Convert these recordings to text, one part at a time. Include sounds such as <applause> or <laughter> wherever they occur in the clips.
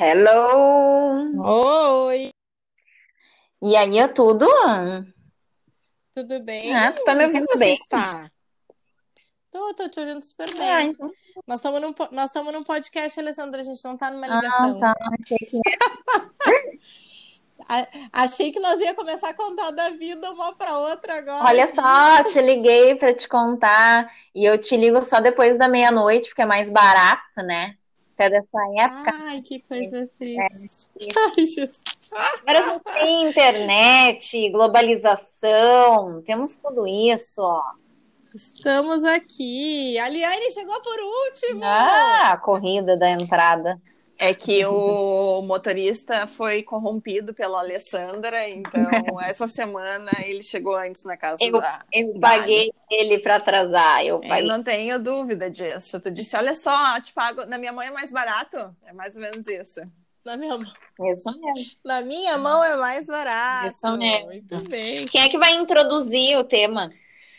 Hello! Oi! E aí, é tudo? Tudo bem? Ah, tu tá me ouvindo Como bem? você está? Tô, tô te ouvindo super bem. Ah, então. Nós estamos num, nós num podcast, Alessandra, a gente não tá numa Ah, ligação. tá. <laughs> Achei que- achei que nós ia começar a contar da vida uma pra outra agora. Olha só, te liguei para te contar e eu te ligo só depois da meia-noite, porque é mais barato, né? Até dessa época. Ai, que coisa É. triste. <laughs> Jesus. Agora a gente tem internet, globalização, temos tudo isso. Estamos aqui. A Liane chegou por último. Ah, a corrida da entrada. É que o motorista foi corrompido pela Alessandra, então <laughs> essa semana ele chegou antes na casa Eu- da. Eu paguei ele para atrasar, eu Eu não tenho dúvida disso. Tu disse, olha só, te pago. Na minha mãe é mais barato. É mais ou menos isso. Na minha, Isso mesmo. na minha mão é mais barato. Isso mesmo. Muito bem. Quem é que vai introduzir o tema?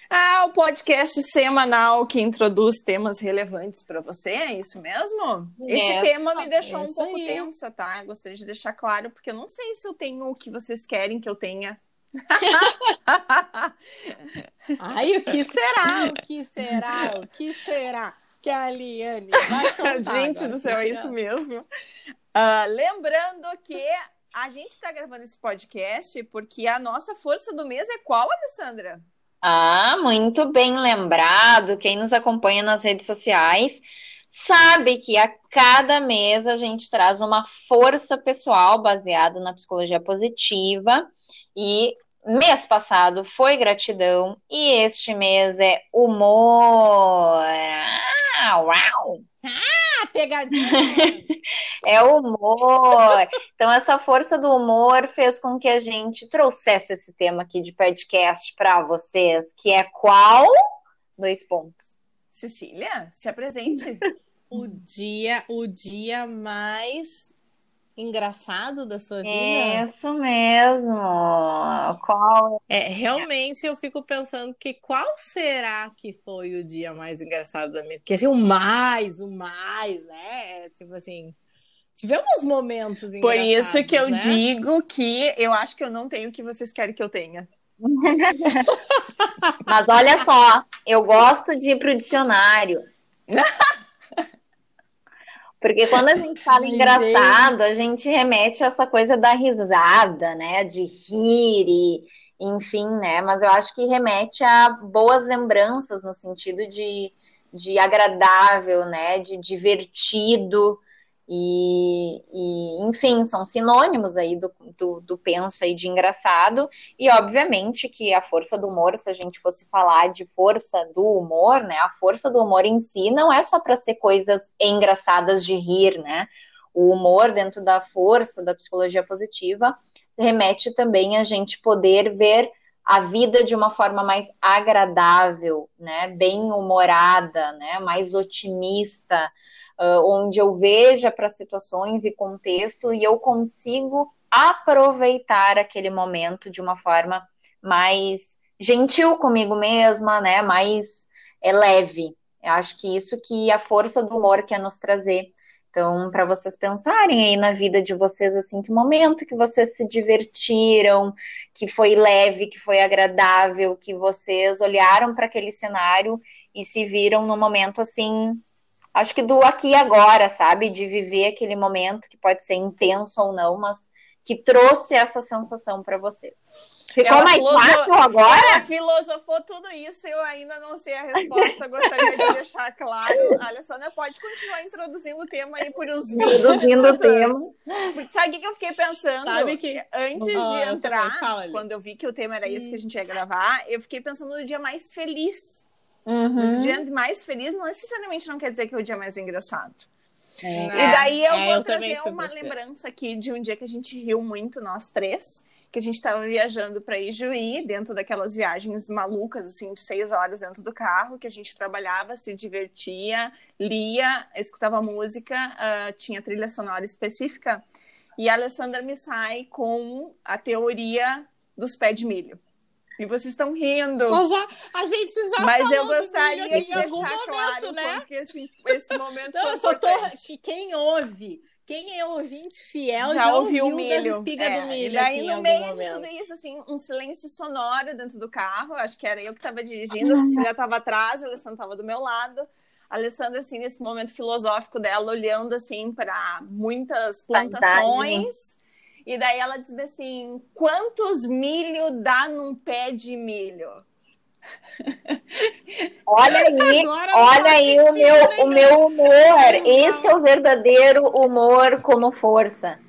Ah, o podcast semanal que introduz temas relevantes para você, é isso mesmo? Esse É, tema me deixou um pouco aí. tensa, tá? Eu gostaria de deixar claro, porque eu não sei se eu tenho o que vocês querem que eu tenha. <laughs> Ai, o que será? O que será? O que será? Que a Liane vai <laughs> contar Gente agora. do céu, é isso mesmo. Ah, lembrando que a gente está gravando esse podcast porque a nossa força do mês é qual, Alessandra? Ah, muito bem lembrado. Quem nos acompanha nas redes sociais sabe que a cada mês a gente traz uma força pessoal baseada na psicologia positiva. E mês passado foi gratidão e este mês é humor. Ah, uau! Ah, pegadinha! <laughs> É humor. Então, essa força do humor fez com que a gente trouxesse esse tema aqui de podcast para vocês, que é qual? Dois pontos. Cecília, se apresente. o dia, o dia mais engraçado da sua vida? Isso mesmo. Qual? É, realmente eu fico pensando que qual será que foi o dia mais engraçado da minha? Porque assim, o mais, o mais, né? É, Tipo assim, tivemos momentos engraçados, Por isso que eu né? digo que eu acho que eu não tenho o que vocês querem que eu tenha. <laughs> Mas olha só, eu gosto de ir pro dicionário. <laughs> Porque quando a gente fala Ai, engraçado, a gente remete a essa coisa da risada, né? De rir e, enfim, né? Mas eu acho que remete a boas lembranças no sentido de, de agradável, né? De divertido. E, e, enfim, são sinônimos aí do, do, do penso aí de engraçado. E obviamente que a força do humor, se a gente fosse falar de força do humor, né? A força do humor em si não é só para ser coisas engraçadas de rir, né? O humor dentro da força da psicologia positiva remete também a gente poder ver a vida de uma forma mais agradável, né? Bem humorada, né? Mais otimista, uh, onde eu veja para situações e contexto e eu consigo aproveitar aquele momento de uma forma mais gentil comigo mesma, né? Mais é, leve. Eu acho que isso que a força do humor quer nos trazer. Então, para vocês pensarem aí na vida de vocês, assim, que momento que vocês se divertiram, que foi leve, que foi agradável, que vocês olharam para aquele cenário e se viram no momento assim, acho que do aqui e agora, sabe? De viver aquele momento que pode ser intenso ou não, mas que trouxe essa sensação para vocês. Ficou Ela mais fácil agora? Ela filosofou tudo isso, eu ainda não sei a resposta. Gostaria de deixar claro. A Alessandra pode continuar introduzindo o tema aí por uns Introduzindo o tema. Porque Sabe o que eu fiquei pensando? Sabe que- Antes de entrar, ali. quando eu vi que o tema era esse que a gente ia gravar, eu fiquei pensando no dia mais feliz Uhum. Mas o dia mais feliz não necessariamente não quer dizer que é o dia mais engraçado. É. E daí eu é, vou eu trazer uma lembrança aqui de um dia que a gente riu muito, nós três, que a gente estava viajando para Ijuí, dentro daquelas viagens malucas, assim, de seis horas dentro do carro, que a gente trabalhava, se divertia, lia, escutava música, uh, tinha trilha sonora específica. E a Alessandra me sai com a teoria dos pés de milho. E vocês estão rindo. Já, a gente já Mas eu gostaria de deixar momento, claro né? que esse, esse momento Não, foi eu só tô, quem ouve, quem é ouvinte fiel já, já ouviu, ouviu milho. das espigas é, do milho. E daí, no meio momento. de tudo isso, assim, um silêncio sonoro dentro do carro. Acho que era eu que estava dirigindo, a Cecília estava atrás, a Alessandra estava do meu lado. A Alessandra, assim, nesse momento filosófico dela, olhando, assim, para muitas plantações. E daí ela diz assim: quantos milho dá num pé de milho? <laughs> Olha aí, olha aí o meu, o meu humor. Esse é o verdadeiro humor como força.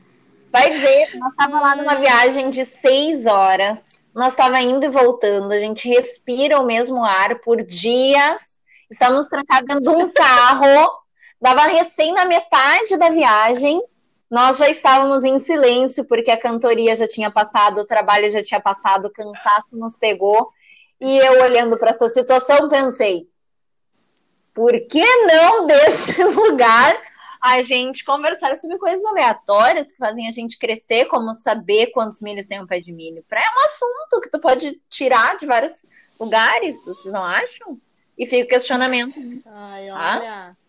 Vai ver, <laughs> nós estávamos lá numa viagem de seis horas. Nós estávamos indo e voltando. A gente respira o mesmo ar por dias. Estamos trancados dentro de um carro. <laughs> Dava recém na metade da viagem. Nós já estávamos em silêncio, porque a cantoria já tinha passado, o trabalho já tinha passado, o cansaço nos pegou. E eu, olhando para essa situação, pensei: por que não desse <laughs> lugar a gente conversar sobre coisas aleatórias que fazem a gente crescer, como saber quantos milhos tem um pé de milho? Pra, é um assunto que tu pode tirar de vários lugares, vocês não acham? E fica o questionamento. Ai, tá? olha. Ah?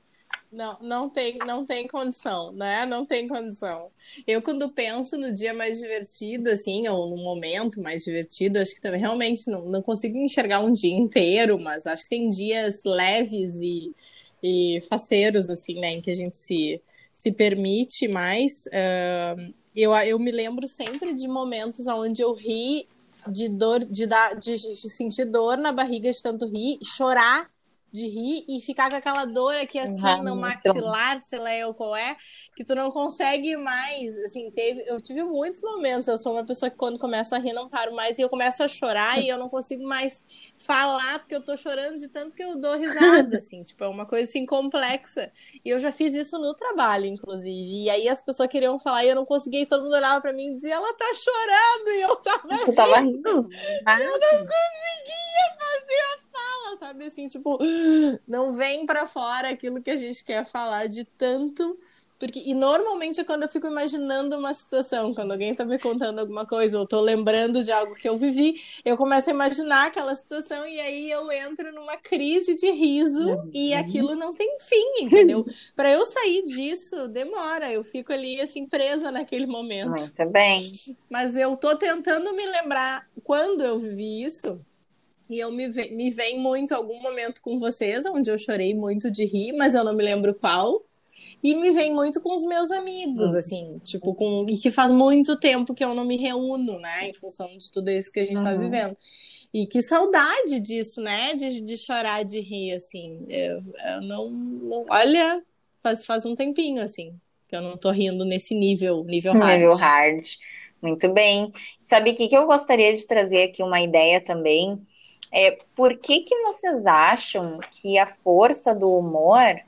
Não, não tem, não tem condição, né? Não tem condição. Eu, quando penso no dia mais divertido, assim, ou no momento mais divertido, acho que também realmente não, não consigo enxergar um dia inteiro, mas acho que tem dias leves e, e faceiros, assim, né, em que a gente se, se permite mais. Uh, eu, eu me lembro sempre de momentos onde eu ri de dor, de, dar, de, de sentir dor na barriga de tanto rir, chorar de rir e ficar com aquela dor aqui assim no maxilar, sei lá eu qual é, que tu não consegue mais, assim, teve, eu tive muitos momentos, eu sou uma pessoa que quando começa a rir não paro mais e eu começo a chorar e eu não consigo mais falar porque eu tô chorando de tanto que eu dou risada, <laughs> assim, tipo, é uma coisa assim complexa. E eu já fiz isso no trabalho, inclusive. E aí as pessoas queriam falar e eu não conseguia, e todo mundo olhava para mim e dizia: "Ela tá chorando", e eu tava Você rindo. tava rindo? Ah. Eu não conseguia fazer a fala, sabe assim, tipo, não vem para fora aquilo que a gente quer falar de tanto porque, e normalmente é quando eu fico imaginando uma situação, quando alguém tá me contando alguma coisa, ou tô lembrando de algo que eu vivi, eu começo a imaginar aquela situação e aí eu entro numa crise de riso uhum. e aquilo não tem fim, entendeu? <laughs> Para eu sair disso, demora, eu fico ali assim presa naquele momento. Muito bem. Mas eu tô tentando me lembrar quando eu vivi isso. E eu me, me vem muito algum momento com vocês, onde eu chorei muito de rir, mas eu não me lembro qual. E me vem muito com os meus amigos, hum. assim, tipo, com. E que faz muito tempo que eu não me reúno, né? Em função de tudo isso que a gente tá uhum. tá vivendo. E que saudade disso, né? De, de chorar, de rir, assim. Eu, eu não, não, Olha, faz, faz um tempinho, assim, que eu não tô rindo nesse nível, nível hard. Nível hard. Muito bem. Sabe o que, que eu gostaria de trazer aqui uma ideia também? É, por que, que vocês acham que a força do humor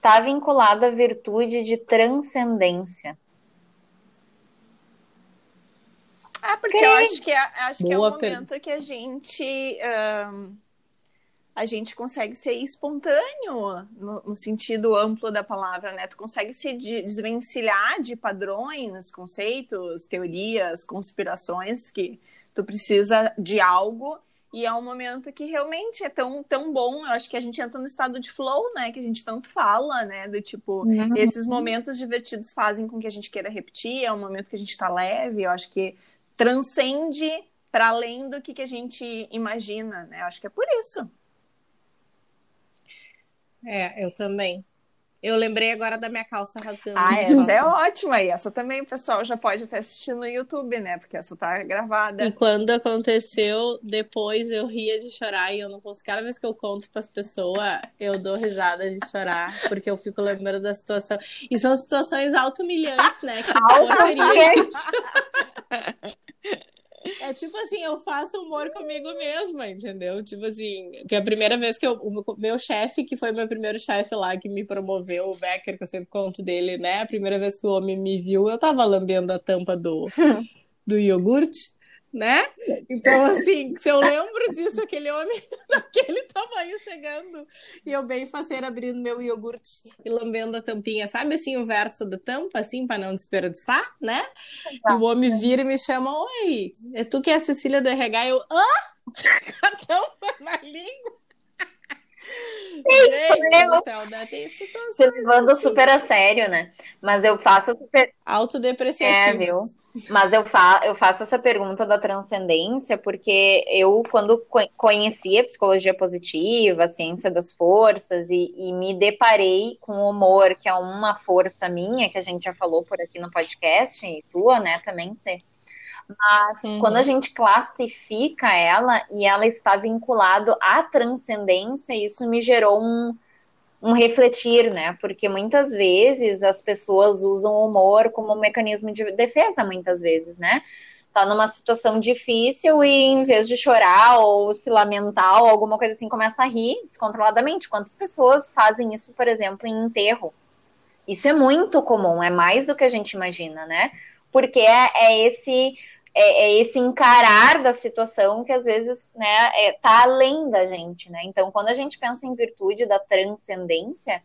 está vinculado à virtude de transcendência. Ah, porque eu acho que é, acho que é o momento que a gente um, a gente consegue ser espontâneo no, no, sentido amplo da palavra, né? Tu consegue se desvencilhar de padrões, conceitos, teorias, conspirações que tu precisa de algo e é um momento que realmente é tão, tão bom. Eu acho que a gente entra no estado de flow, né? Que a gente tanto fala, né? Do tipo, uhum. esses momentos divertidos fazem com que a gente queira repetir. É um momento que a gente está leve. Eu acho que transcende para além do que, que a gente imagina, né? Eu acho que é por isso. É, eu também. Eu lembrei agora da minha calça rasgando. Ah, essa é ótima. E essa também o pessoal já pode até assistir no YouTube, né? Porque essa tá gravada. E quando aconteceu, depois eu ria de chorar e eu não consigo. Cada vez que eu conto para as pessoas, eu dou risada de chorar, porque eu fico lembrando da situação. E são situações auto-humilhantes, né? Que auto <laughs> É tipo assim, eu faço humor comigo mesma, entendeu? Tipo assim, que é a primeira vez que eu, o meu chefe, que foi meu primeiro chefe lá, que me promoveu, o Becker, que eu sempre conto dele, né? A primeira vez que o homem me viu, eu tava lambendo a tampa do, <laughs> do iogurte né? Então, assim, se eu lembro disso, aquele homem <laughs> daquele tamanho chegando, e eu bem faceira abrindo meu iogurte e lambendo a tampinha, sabe assim, o verso da tampa, assim, para não desperdiçar, né? O homem vira e me chama, oi, é tu que é a Cecília do RH? Eu, hã? A tampa na língua? Gente céu, né? Tem situações. Você levando assim. super a sério, né? Mas eu faço super. Autodepreciativo. É, viu? Mas eu, fa eu faço essa pergunta da transcendência porque eu, quando conheci a psicologia positiva, a ciência das forças, e, e, me deparei com o humor, que é uma força minha, que a gente já falou por aqui no podcast, e tua, né, também, você. Mas uhum. quando a gente classifica ela e ela está vinculado à transcendência, isso me gerou um um refletir, né? Porque muitas vezes as pessoas usam o humor como um mecanismo de defesa, muitas vezes, né? Tá numa situação difícil e em vez de chorar ou se lamentar ou alguma coisa assim, começa a rir descontroladamente. Quantas pessoas fazem isso, por exemplo, em enterro? Isso é muito comum, é mais do que a gente imagina, né? Porque é, é esse é, é, esse encarar da situação que às vezes né, é, tá além da gente, né? Então, quando a gente pensa em virtude da transcendência,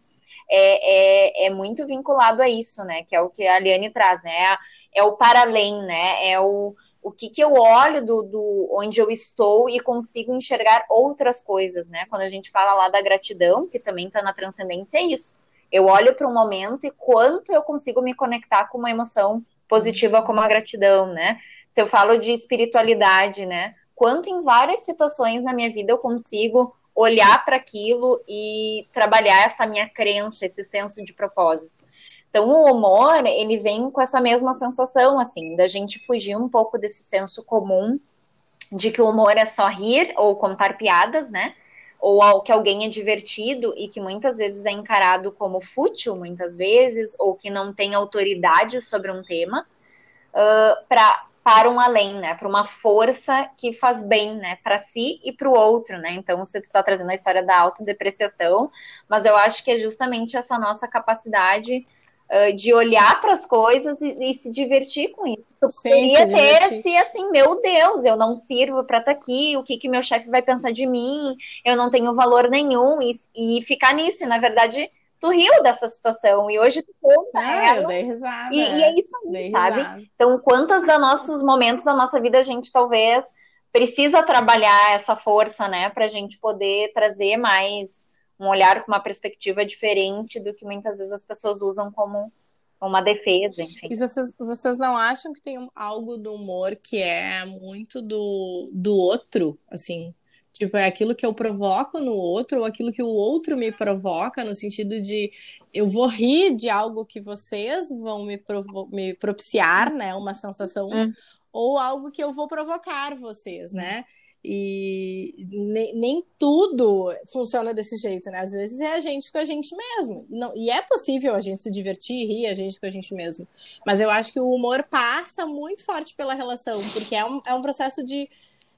é, é, é muito vinculado a isso, né? Que é o que a Aliane traz, né? É, é o para além, né? É o, o que, que eu olho do, do onde eu estou e consigo enxergar outras coisas, né? Quando a gente fala lá da gratidão, que também está na transcendência, é isso. Eu olho para um momento e quanto eu consigo me conectar com uma emoção positiva como a gratidão, né? Se eu falo de espiritualidade, né? Quanto em várias situações na minha vida eu consigo olhar para aquilo e trabalhar essa minha crença, esse senso de propósito. Então, o humor, ele vem com essa mesma sensação, assim, da gente fugir um pouco desse senso comum de que o humor é só rir ou contar piadas, né? Ou que alguém é divertido e que muitas vezes é encarado como fútil, muitas vezes, ou que não tem autoridade sobre um tema, uh, para para um além, né? Para uma força que faz bem, né? Para si e para o outro, né? Então, você está trazendo a história da autodepreciação, mas eu acho que é justamente essa nossa capacidade uh, de olhar para as coisas e, e, se divertir com isso. Eu poderia ter esse assim, meu Deus, eu não sirvo para estar tá aqui, o que, que meu chefe vai pensar de mim, eu não tenho valor nenhum, e, e ficar nisso, e na verdade tu riu dessa situação e hoje tu conta é. Eu dei risada. E, e é isso aí, sabe? Risada. Então, quantos dos nossos momentos da nossa vida a gente talvez precisa trabalhar essa força, né, pra gente poder trazer mais um olhar com uma perspectiva diferente do que muitas vezes as pessoas usam como uma defesa, enfim. E vocês, vocês não acham que tem algo do humor que é muito do, do outro, assim? Tipo, é aquilo que eu provoco no outro ou aquilo que o outro me provoca, no sentido de eu vou rir de algo que vocês vão me, me propiciar, né? Uma sensação, hum. ou algo que eu vou provocar vocês, né? E nem, nem, tudo funciona desse jeito, né? Às vezes é a gente com a gente mesmo. Não, e é possível a gente se divertir, rir a gente com a gente mesmo. Mas eu acho que o humor passa muito forte pela relação, porque é um, é um processo de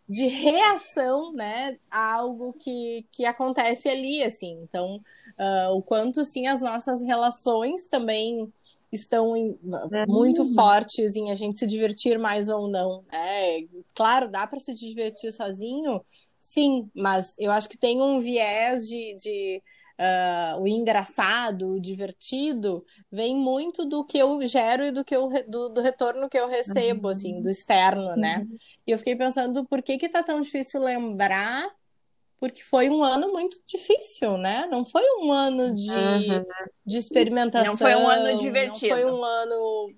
de reação, né, a algo que, que acontece ali, assim. Então, uh, o quanto, sim, as nossas relações também estão em, muito uhum. fortes em a gente se divertir mais ou não. É, claro, dá para se divertir sozinho, sim, mas eu acho que tem um viés de, de uh, o engraçado, o divertido, vem muito do que eu gero e do que eu do, do retorno que eu recebo, uhum. assim, do externo, né? Uhum. E eu fiquei pensando por que que tá tão difícil lembrar porque foi um ano muito difícil, né? Não foi um ano de, uhum. de experimentação. Não foi um ano divertido. Não foi um ano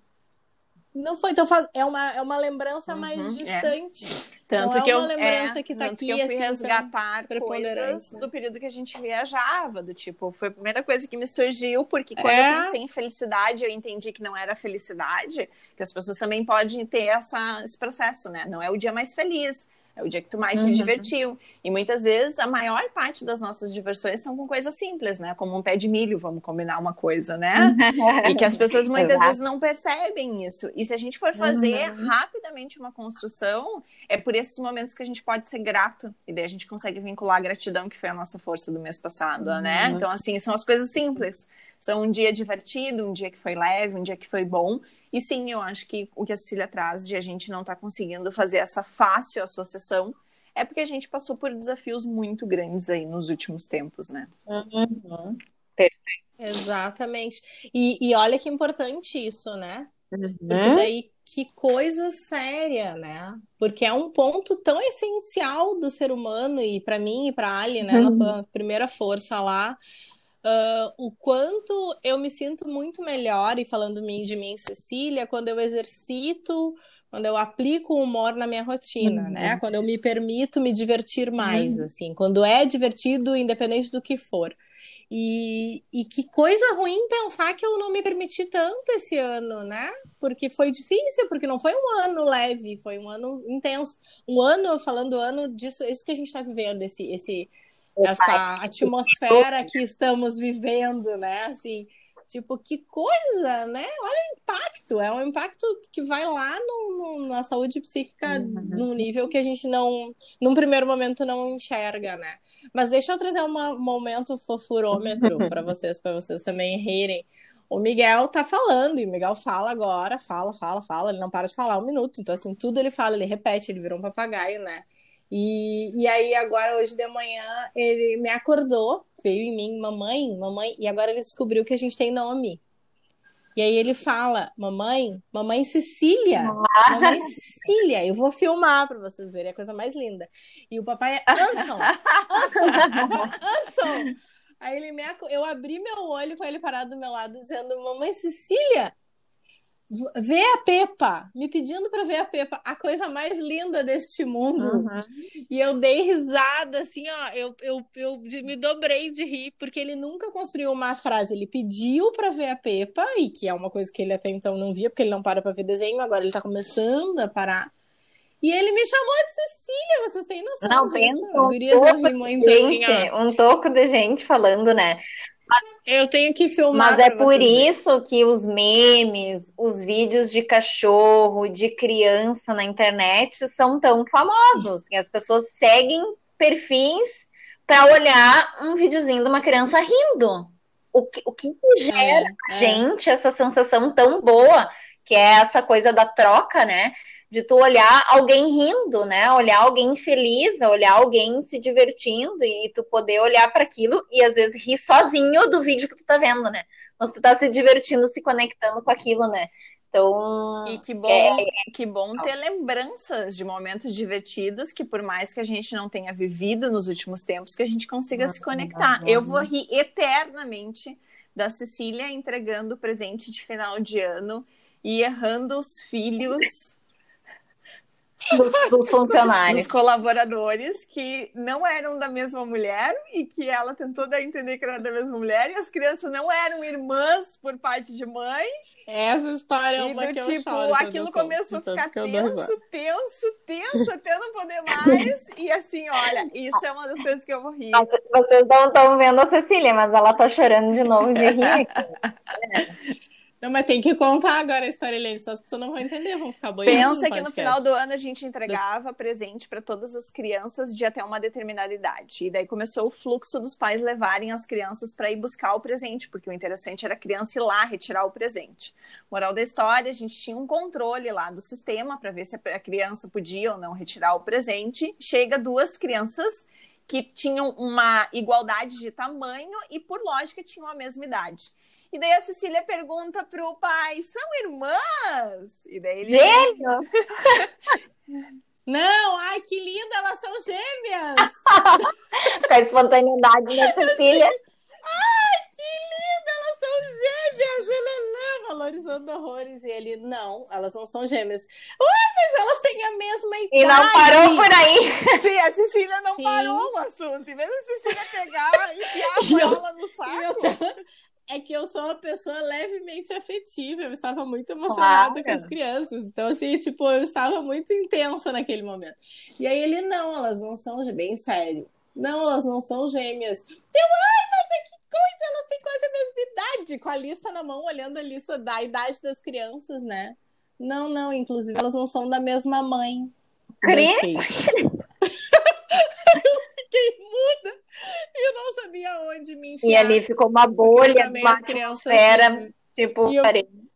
não foi, então faz, é, uma, é uma lembrança uhum, mais é. distante. É. Tanto não que é uma eu, lembrança é, que tá aqui, que eu fui assim, resgatar coisas do período que a gente viajava, do tipo, foi a primeira coisa que me surgiu, porque quando é. eu pensei em felicidade, eu entendi que não era felicidade, que as pessoas também podem ter essa, esse processo, né? Não é o dia mais feliz, É o dia que tu mais uhum. te divertiu. E muitas vezes a maior parte das nossas diversões são com coisas simples, né? Como um pé de milho, vamos combinar uma coisa, né? <laughs> e que as pessoas muitas vezes não percebem isso. E se a gente for fazer uhum. rapidamente uma construção, é por esses momentos que a gente pode ser grato. E daí a gente consegue vincular a gratidão, que foi a nossa força do mês passado, né? uhum. né? Então, assim, são as coisas simples. São um dia divertido, um dia que foi leve, um dia que foi bom. E sim, eu acho que o que a Cecília traz de a gente não estar tá conseguindo fazer essa fácil associação é porque a gente passou por desafios muito grandes aí nos últimos tempos, né? Uhum. Exatamente. E, e olha que importante isso, né? Uhum. Porque daí que coisa séria, né? Porque é um ponto tão essencial do ser humano e para mim e para Ali, né, uhum. nossa primeira força lá, uh, o quanto eu me sinto muito melhor, e falando de mim, Cecília, quando eu exercito, quando eu aplico o humor na minha rotina, uhum. né? Quando eu me permito me divertir mais, uhum. assim, quando é divertido, independente do que for. E, e que coisa ruim pensar que eu não me permiti tanto esse ano, né? Porque foi difícil, porque não foi um ano leve, foi um ano intenso. Um ano, falando ano disso, isso que a gente está vivendo, esse, esse, essa atmosfera que estamos vivendo, né? Assim, tipo, que coisa, né? Olha o impacto, é um impacto que vai lá no, no, na saúde psíquica uhum. num nível que a gente não, num primeiro momento, não enxerga, né? Mas deixa eu trazer um momento fofurômetro <laughs> para vocês, para vocês também rirem. O Miguel tá falando, e o Miguel fala agora, fala, fala, fala, ele não para de falar um minuto. Então, assim, tudo ele fala, ele repete, ele virou um papagaio, né? E, e aí, agora, hoje de manhã, ele me acordou, veio em mim, mamãe, mamãe, e agora ele descobriu que a gente tem nome. E aí ele fala, mamãe, mamãe Cecília, ah. mamãe Cecília, eu vou filmar para vocês verem, é a coisa mais linda. E o papai é Anson, Anson, Anson. Aí ele me, eu abri meu olho com ele parado do meu lado, dizendo, mamãe Cecília, ver a Pepa, me pedindo para ver a Pepa, a coisa mais linda deste mundo. Uhum. E eu dei risada, assim, ó, eu, eu, eu me dobrei de rir, porque ele nunca construiu uma frase. Ele pediu para ver a Pepa, e que é uma coisa que ele até então não via, porque ele não para para ver desenho, agora ele tá começando a parar. E ele me chamou de Cecília, vocês têm noção não, disso? Um de gente, assim, um toco de gente falando, né? Eu tenho que filmar. Mas é por isso que os memes, os vídeos de cachorro, de criança na internet são tão famosos. E as pessoas seguem perfis para olhar um videozinho de uma criança rindo. O que, o que gera é, é. gente essa sensação tão boa, que é essa coisa da troca, né? De tu olhar alguém rindo, né? Olhar alguém feliz, olhar alguém se divertindo e tu poder olhar para aquilo e às vezes rir sozinho do vídeo que tu tá vendo, né? Mas tu tá se divertindo, se conectando com aquilo, né? Então. E que bom, é... que bom ter lembranças de momentos divertidos que, por mais que a gente não tenha vivido nos últimos tempos, que a gente consiga se conectar. Eu vou rir eternamente da Cecília entregando presente de final de ano e errando os filhos dos, dos <laughs> funcionários. Dos colaboradores que não eram da mesma mulher e que ela tentou dar a entender que era da mesma mulher e as crianças não eram irmãs por parte de mãe. Essa história é uma do, que tipo, eu aquilo começou a ficar tenso, tenso, tenso, até não poder mais. E assim, olha, isso é uma das coisas que eu vou rir. Vocês não estão vendo a Cecília, mas ela tá chorando de novo de rir. <laughs> Não, mas tem que contar agora a história, Helene, só as pessoas não vão entender, vão ficar boiando. Pensa que no final do ano a gente entregava presente para todas as crianças de até uma determinada idade. E daí começou o fluxo dos pais levarem as crianças para ir buscar o presente, porque o interessante era a criança ir lá retirar o presente. Moral da história, a gente tinha um controle lá do sistema para ver se a criança podia ou não retirar o presente. Chega duas crianças que tinham uma igualdade de tamanho e, por lógica, tinham a mesma idade. E daí a Cecília pergunta pro pai: são irmãs? E daí ele. Gêmeo! <laughs> Não, ai, que linda, elas são gêmeas! <laughs> Com a espontaneidade da Cecília. Ai, que linda, elas são gêmeas! Ele valorizando horrores. E ele, não, elas não são gêmeas. Ué, mas elas têm a mesma idade. E não parou por aí. <laughs> Sim, a Cecília não Sim. parou o assunto. Em vez da Cecília pegar e enfiar a bola no saco. É que eu sou uma pessoa levemente afetiva, eu estava muito emocionada claro. com as crianças. Então, assim, tipo, eu estava muito intensa naquele momento. E aí ele, não, elas não são bem sério. Não, elas não são gêmeas. Eu, ai, mas é que coisa, elas têm quase a mesma idade, com a lista na mão, olhando a lista da idade das crianças, né? Não, não, inclusive elas não são da mesma mãe. Crê? fiquei muda e eu não sabia onde me enfiar. E ali ficou uma bolha, uma atmosfera, tipo, e eu,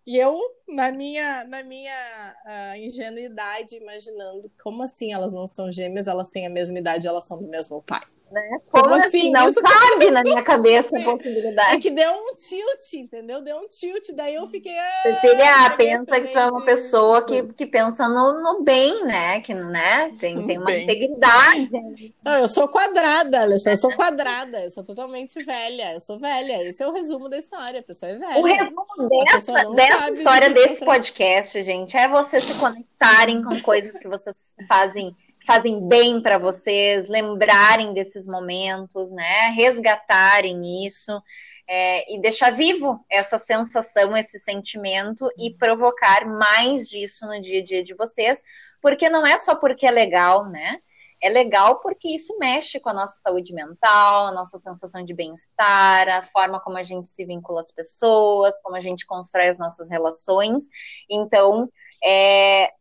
e eu, na minha, na minha uh, ingenuidade, imaginando como assim elas não são gêmeas, elas têm a mesma idade, elas são do mesmo pai. Né? Como, como assim? Não Isso cabe na minha cabeça a possibilidade. É que deu um tilt, entendeu? Deu um tilt, daí eu fiquei. Ah, Cecília, pensa que tu é uma pessoa que, que pensa no, no bem, né? Que né? tem, tem uma bem. integridade. Não, eu sou quadrada, Alessa, eu sou quadrada, eu sou totalmente velha, eu sou velha. Esse é o resumo da história, a pessoa é velha. O resumo dessa, dessa história desse podcast, gente, é vocês se conectarem com coisas que vocês fazem fazem bem para vocês, lembrarem desses momentos, né? Resgatarem isso é, e deixar vivo essa sensação, esse sentimento e provocar mais disso no dia a dia de vocês, porque não é só porque é legal, né? É legal porque isso mexe com a nossa saúde mental, a nossa sensação de bem-estar, a forma como a gente se vincula às pessoas, como a gente constrói as nossas relações. Então, é,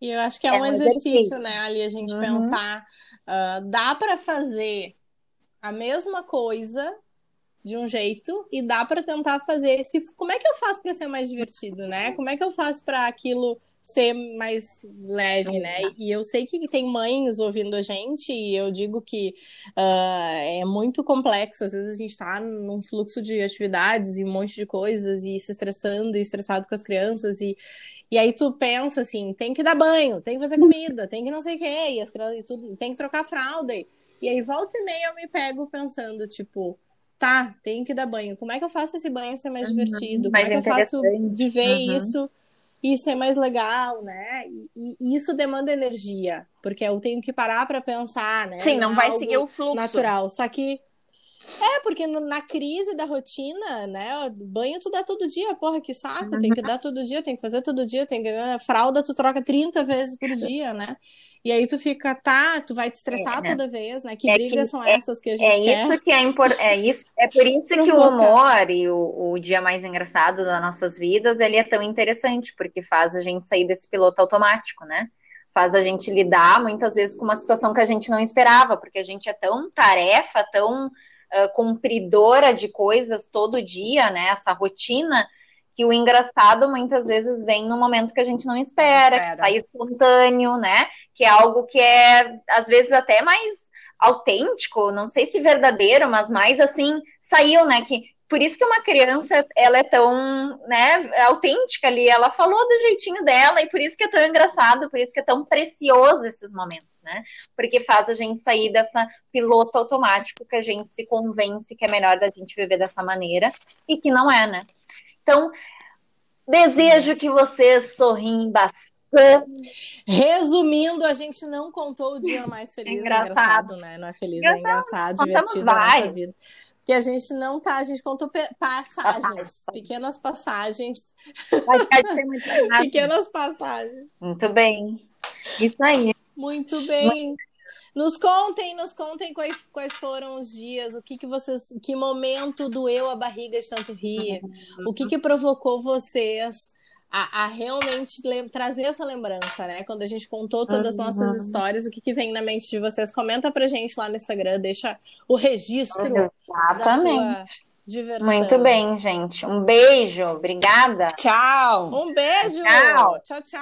e eu acho que é, é um, exercício, exercício, né, ali a gente uhum. pensar, uh, dá para fazer a mesma coisa de um jeito e dá para tentar fazer se como é que eu faço para ser mais divertido, né? Como é que eu faço para aquilo ser mais leve, né? E eu sei que tem mães ouvindo a gente, e eu digo que uh, é muito complexo. Às vezes a gente tá num fluxo de atividades e um monte de coisas, e se estressando e estressado com as crianças, e, e aí tu pensa assim, tem que dar banho, tem que fazer comida, tem que não sei o quê, e as crianças e tudo, tem que trocar fralda. E, e aí volta e meia eu me pego pensando, tipo, tá, tem que dar banho. Como é que eu faço esse banho ser mais uhum, divertido? Como é que eu faço viver uhum. isso e ser mais legal, né? E, e, isso demanda energia, porque eu tenho que parar para pensar, né? Sim, não vai seguir o fluxo natural. Só que é, porque na crise da rotina, né? Banho tu dá todo dia, porra, que saco, tem que dar todo dia, tem que fazer todo dia, tem que. Fralda tu troca 30 vezes por dia, né? E aí tu fica, tá, tu vai te estressar é, toda vez, né? Que é brigas que, são é, essas que a gente é quer? Isso que é, impor, é isso É por isso que o humor e o, o dia mais engraçado das nossas vidas, ele é tão interessante, porque faz a gente sair desse piloto automático, né? Faz a gente lidar, muitas vezes, com uma situação que a gente não esperava, porque a gente é tão tarefa, tão uh, cumpridora de coisas todo dia, né? Essa rotina que o engraçado muitas vezes vem no momento que a gente não espera, não espera. que sai espontâneo, né? Que é algo que é, às vezes, até mais autêntico, não sei se verdadeiro, mas mais assim, saiu, né? Que por isso que uma criança, ela é tão, né, autêntica ali, ela falou do jeitinho dela, e por isso que é tão engraçado, por isso que é tão precioso esses momentos, né? Porque faz a gente sair dessa piloto automático que a gente se convence que é melhor da gente viver dessa maneira, e que não é, né? Então, desejo que vocês sorriem bastante. Resumindo, a gente não contou o dia mais feliz é <laughs> engraçado. engraçado, né? Não é feliz, é engraçado, divertido da nossa vida. Que a gente não tá, a gente contou passagens, pequenas passagens. <laughs> pequenas passagens. Muito bem. Isso aí. Muito bem. Nos contem, nos contem quais, quais foram os dias, o que que vocês, que momento doeu a barriga de tanto rir, <laughs> o que que provocou vocês a, a realmente trazer essa lembrança, né? Quando a gente contou todas as nossas histórias, o que que vem na mente de vocês? Comenta pra gente lá no Instagram, deixa o registro Exatamente. Diversão. Muito bem, gente. Um beijo. Obrigada. Tchau. Um beijo. Tchau, tchau. tchau.